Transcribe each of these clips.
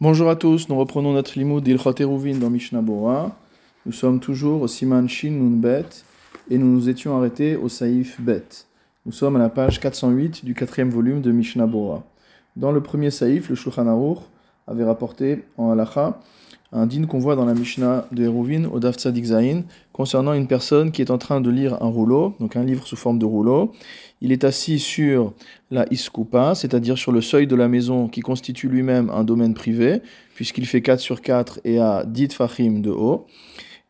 Bonjour à tous, nous reprenons notre limoud d'Ilchot Eruvin dans Mishnah Bora. Nous sommes toujours au Siman Shin Nun Bet et nous nous étions arrêtés au Saïf Bet. Nous sommes à la page 408 du quatrième volume de Mishnah Bora. Dans le premier Saïf, le Shulchan Aruch avait rapporté en halacha un din qu'on voit dans la Mishnah de Eruvin au Daf Tzadik Zain concernant une personne qui est en train de lire un rouleau, donc un livre sous forme de rouleau. Il est assis sur la iskupa, c'est-à-dire sur le seuil de la maison qui constitue lui-même un domaine privé, puisqu'il fait 4 sur 4 et a 10 fachim de haut.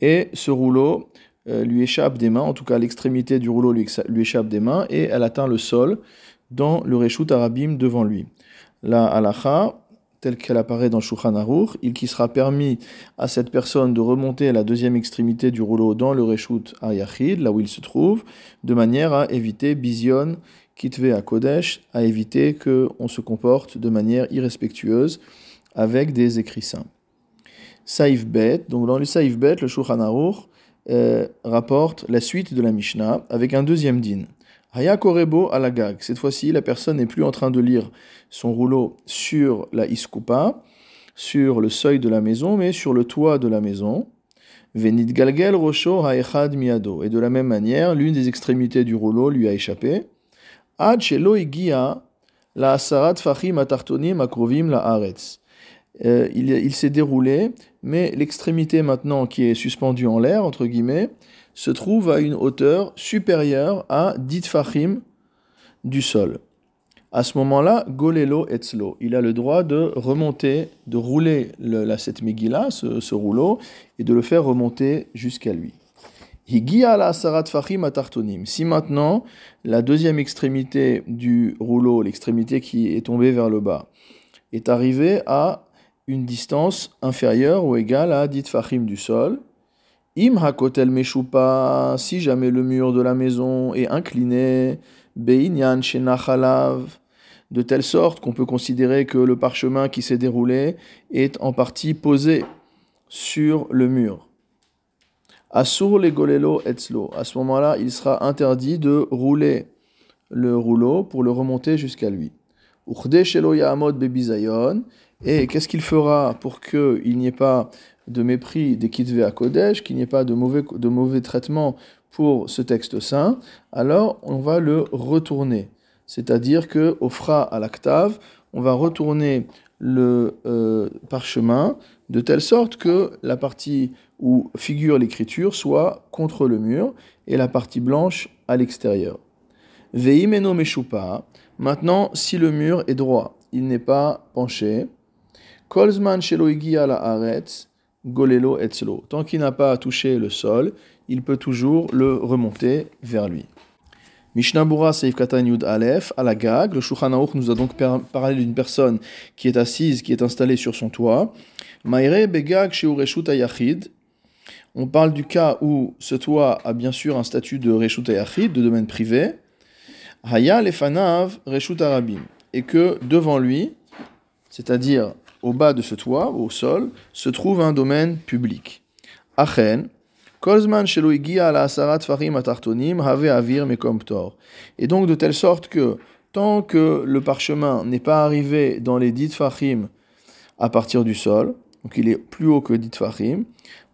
Et ce rouleau euh, lui échappe des mains, en tout cas l'extrémité du rouleau lui, échappe des mains, et elle atteint le sol dans le Reshut Arabim devant lui. La halacha, telle qu'elle apparaît dans Shulchan il qui sera permis à cette personne de remonter à la deuxième extrémité du rouleau dans le Reshut Ayachid, là où il se trouve, de manière à éviter Bizion, Kitve à Kodesh, à éviter qu'on se comporte de manière irrespectueuse avec des écrits saints. Saïf Bet, donc dans le Saïf Bet, le Shulchan Aruch euh, rapporte la suite de la Mishnah avec un deuxième din. Haya Korebo Alagag. Cette fois-ci, la personne n'est plus en train de lire son rouleau sur la iskupa, sur le seuil de la maison, mais sur le toit de la maison. Venit Galgel Rosho Haechad Miado. Et de la même manière, l'une des extrémités du rouleau lui a échappé. Ad Shelo Igia la Asarat Fachim Atartonim Akrovim la Aretz. Euh, il, il s'est déroulé, mais l'extrémité maintenant qui est suspendue en l'air, entre guillemets, se trouve à une hauteur supérieure à 10 fachim du sol. À ce moment-là, Golelo Etzlo, il a le droit de remonter, de rouler le, la cette Megillah, ce, rouleau, et de le faire remonter jusqu'à lui. Fachim Atartonim. Si maintenant, la deuxième extrémité du rouleau, l'extrémité qui est tombée vers le bas, est arrivée à une distance inférieure ou égale à 10 fachim du sol, Im hakotel meshupa, si jamais le mur de la maison est incliné, beinyan shenachalav, de telle sorte qu'on peut considérer que le parchemin qui s'est déroulé est en partie posé sur le mur. Asur le golelo etzlo. À ce moment-là, il sera interdit de rouler le rouleau pour le remonter jusqu'à lui. Uchde shelo yaamod bebizayon. Et qu'est-ce qu'il fera pour qu'il n'y ait pas de mépris des kitvé à Kodesh, qu'il n'y ait pas de mauvais, de mauvais traitement pour ce texte saint, alors on va le retourner. C'est-à-dire que au fra à l'actave, on va retourner le euh, parchemin de telle sorte que la partie où figure l'écriture soit contre le mur et la partie blanche à l'extérieur. Veimeno meshupa. Maintenant, si le mur est droit, il n'est pas penché. Kolzman sheloigi la golelo etzlo. Tant qu'il n'a pas touché le sol, il peut toujours le remonter vers lui. Mishnah Bura Seif Aleph, à la gag, le Shulchan nous a donc parlé d'une personne qui est assise, qui est installée sur son toit. Maire Begag Reshut Ayachid. On parle du cas où ce toit a bien sûr un statut de Reshut Ayachid, de domaine privé. Haya Lefanav Reshut Arabim. Et que devant lui, c'est-à-dire au bas de ce toit, au sol, se trouve un domaine public. Achen, mekomptor. Et donc de telle sorte que tant que le parchemin n'est pas arrivé dans les dit farim à partir du sol, donc il est plus haut que dit farim,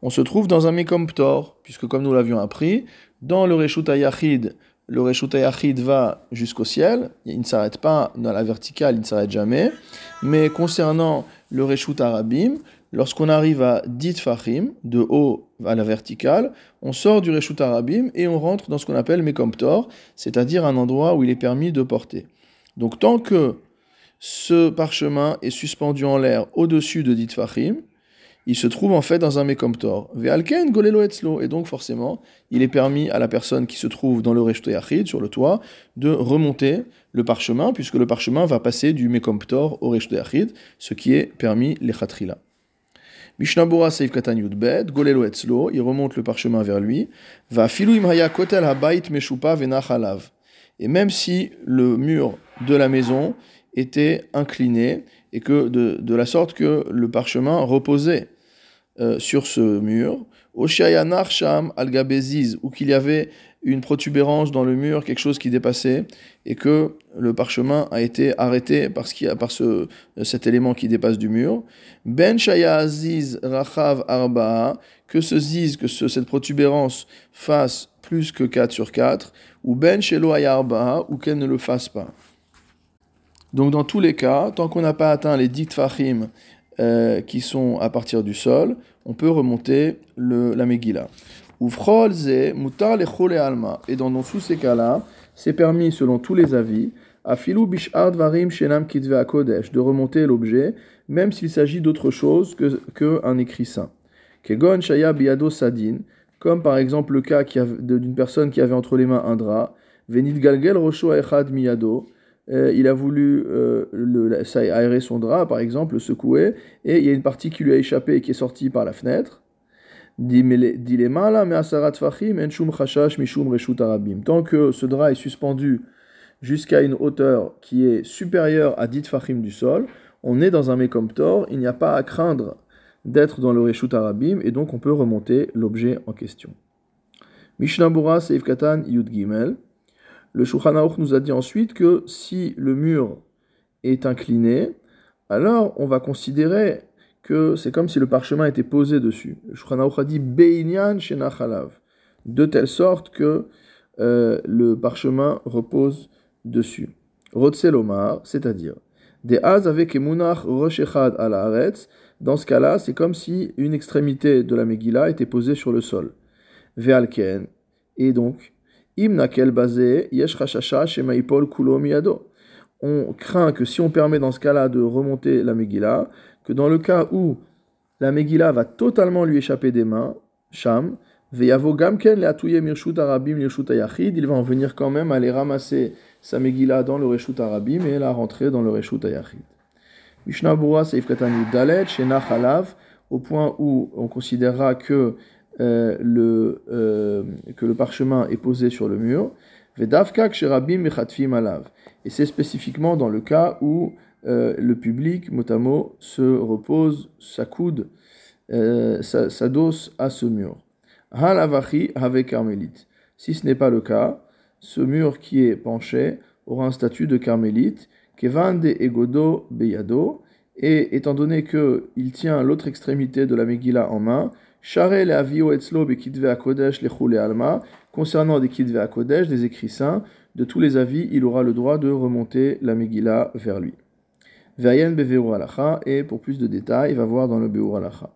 on se trouve dans un mekomptor, puisque comme nous l'avions appris, dans le Reshut Yachid, le Reshut Yachid va jusqu'au ciel, il ne s'arrête pas dans la verticale, il ne s'arrête jamais, mais concernant le Reshut Arabim, lorsqu'on arrive à Dit Fahim, de haut à la verticale, on sort du Reshut Arabim et on rentre dans ce qu'on appelle Mekomptor, c'est-à-dire un endroit où il est permis de porter. Donc tant que ce parchemin est suspendu en l'air au-dessus de Dit Fahim, il se trouve en fait dans un Mekomptor. Ve'alken golelo. Et donc forcément, il est permis à la personne qui se trouve dans le Reshut Yachid, sur le toit, de remonter le parchemin, puisque le parchemin va passer du Mekomptor au Reshut Yachid, ce qui est permis les Chatrila. Mishnabura Seif Katan Yudbet, Golelo Etzlo, il remonte le parchemin vers lui, va filou imhaya kotel habait meshupa venachalav. Et même si le mur de la maison était incliné, et que de, de la sorte que le parchemin reposait euh, sur ce mur, Oshayanar Sham al ou qu'il y avait une protubérance dans le mur, quelque chose qui dépassait, et que le parchemin a été arrêté parce qu'il y a par ce, cet élément qui dépasse du mur. Ben shaya aziz rachav arba, que ce ziz, que cette protubérance fasse plus que 4 sur 4, ou ben shelo arba, ou qu'elle ne le fasse pas. Donc dans tous les cas, tant qu'on n'a pas atteint les dix fachim euh, qui sont à partir du sol, on peut remonter le, la Megillah. Et dans, tous ces cas-là, c'est permis selon tous les avis, de remonter l'objet, même s'il s'agit d'autre chose que, que écrit saint. Kegon shaya biado sadin, comme par exemple le cas d'une personne qui avait entre les mains un drap, venit galgel rosho echad miyado, euh, il a voulu euh, aérer son drap, par exemple, le secouer, et il y a une partie qui lui a échappé et qui est sortie par la fenêtre. Tant que ce drap est suspendu jusqu'à une hauteur qui est supérieure à 10 fachim du sol, on est dans un mécomptor, il n'y a pas à craindre d'être dans le reshut arabim, et donc on peut remonter l'objet en question. Mishnah Seif Katan Yud Gimel. Le Shulchan nous a dit ensuite que si le mur est incliné, alors on va considérer que c'est comme si le parchemin était posé dessus. Le Shulchan a dit Beinyan de telle sorte que euh, le parchemin repose dessus. Rotselomar, c'est-à-dire des Az avec Roshechad al dans ce cas-là, c'est comme si une extrémité de la Megillah était posée sur le sol. Ve'alken, et donc, on craint que si on permet dans ce cas-là de remonter la Megillah, que dans le cas où la Megillah va totalement lui échapper des mains, Sham, il va en venir quand même à aller ramasser sa Megillah dans le Reshut Arabim et la rentrer dans le Reshut Ayachid. Mishnah Bura Seif Dalet, au point où on considérera que euh, le, euh, que le parchemin est posé sur le mur. Et c'est spécifiquement dans le cas où euh, le public, mot se repose, s'accoude, s'adosse à ce mur. Avec carmélite. Si ce n'est pas le cas, ce mur qui est penché aura un statut de carmélite, kevande egodo beyado, et étant donné qu'il tient l'autre extrémité de la Megillah en main, alma. Concernant des kitve kodesh, des écrits saints, de tous les avis, il aura le droit de remonter la Megillah vers lui. Vayen beveur alacha, et pour plus de détails, il va voir dans le beur alacha.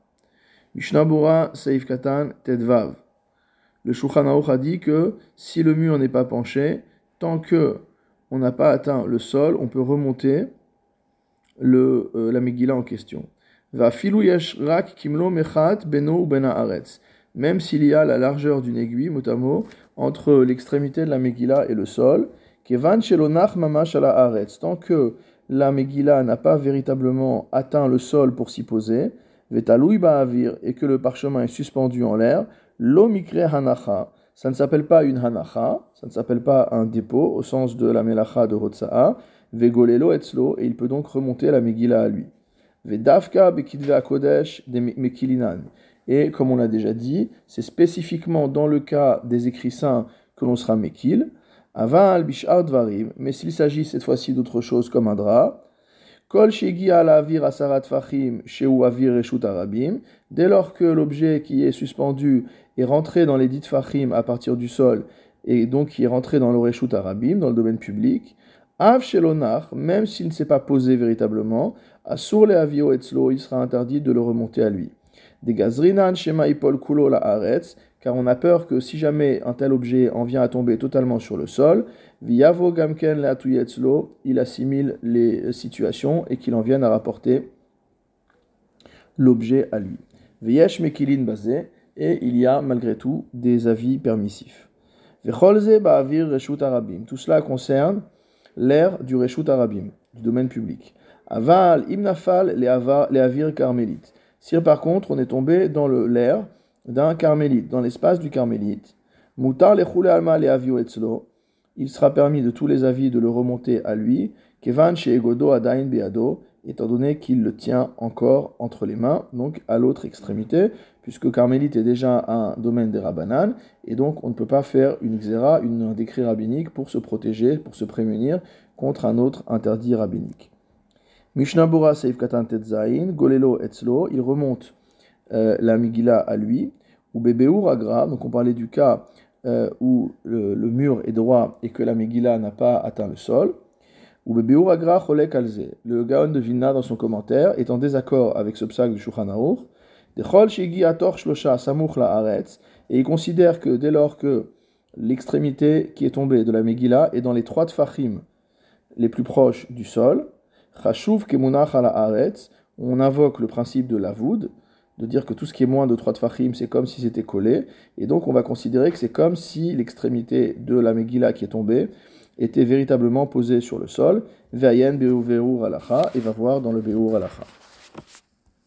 Mishnabura Saif Katan Tedvav. Le Shulchan a dit que si le mur n'est pas penché, tant que on n'a pas atteint le sol, on peut remonter le, euh, la Megillah en question. Même s'il y a la largeur d'une aiguille, mot entre l'extrémité de la Megillah et le sol, tant que la Megillah n'a pas véritablement atteint le sol pour s'y poser, et que le parchemin est suspendu en l'air, hanacha, ça ne s'appelle pas une hanacha, ça ne s'appelle pas un dépôt au sens de la melacha de Rotsa'a, vegolelo etzlo, et il peut donc remonter la Megillah à lui. Et comme on l'a déjà dit, c'est spécifiquement dans le cas des écrits saints que l'on sera mekil. Aval bishar dvarim. Mais s'il s'agit cette fois-ci d'autre chose comme un drap, Kol ala avir asarat fachim sheu avir reshut arabim. Dès lors que l'objet qui est suspendu est rentré dans les dites fachim à partir du sol et donc qui est rentré dans le arabim, dans le domaine public, Av shelonar, même s'il ne s'est pas posé véritablement, Asur le avio etzlo, il sera interdit de le remonter à lui. Des gazrinan shema ipol kulo la aretz, car on a peur que si jamais un tel objet en vient à tomber totalement sur le sol, viavo gamken la etzlo, il assimile les situations et qu'il en vienne à rapporter l'objet à lui. Viesh mekilin basé, et il y a malgré tout des avis permissifs. Tout cela concerne l'ère du reshut arabim, du domaine public. Aval, imnafal, les avir carmélites. Si par contre on est tombé dans l'air d'un carmélite, dans l'espace du carmélite, mutar le alma le il sera permis de tous les avis de le remonter à lui, étant donné qu'il le tient encore entre les mains, donc à l'autre extrémité, puisque carmélite est déjà un domaine des rabbanan, et donc on ne peut pas faire une xéra, un décret rabbinique pour se protéger, pour se prémunir contre un autre interdit rabbinique. Mishnah Bora Seif Katan Tetzain, Golelo Etzlo, il remonte euh, la Megillah à lui, ou Bebeur Agra, donc on parlait du cas euh, où le, le, mur est droit et que la Megillah n'a pas atteint le sol. Le Gaon de Vilna dans son commentaire est en désaccord avec ce psaque du Shulchan Aruch, Dechol Shigi Ator Shlosha Samuch La Aretz, et il considère que dès lors que l'extrémité qui est tombée de la Megillah est dans les trois tfachim les plus proches du sol, on invoque le principe de la voûte, de dire que tout ce qui est moins de 3 tfachim, c'est comme si c'était collé, et donc on va considérer que c'est comme si l'extrémité de la Megillah qui est tombée était véritablement posée sur le sol, Vayen Beur Alacha, et va voir dans le Beur Alacha.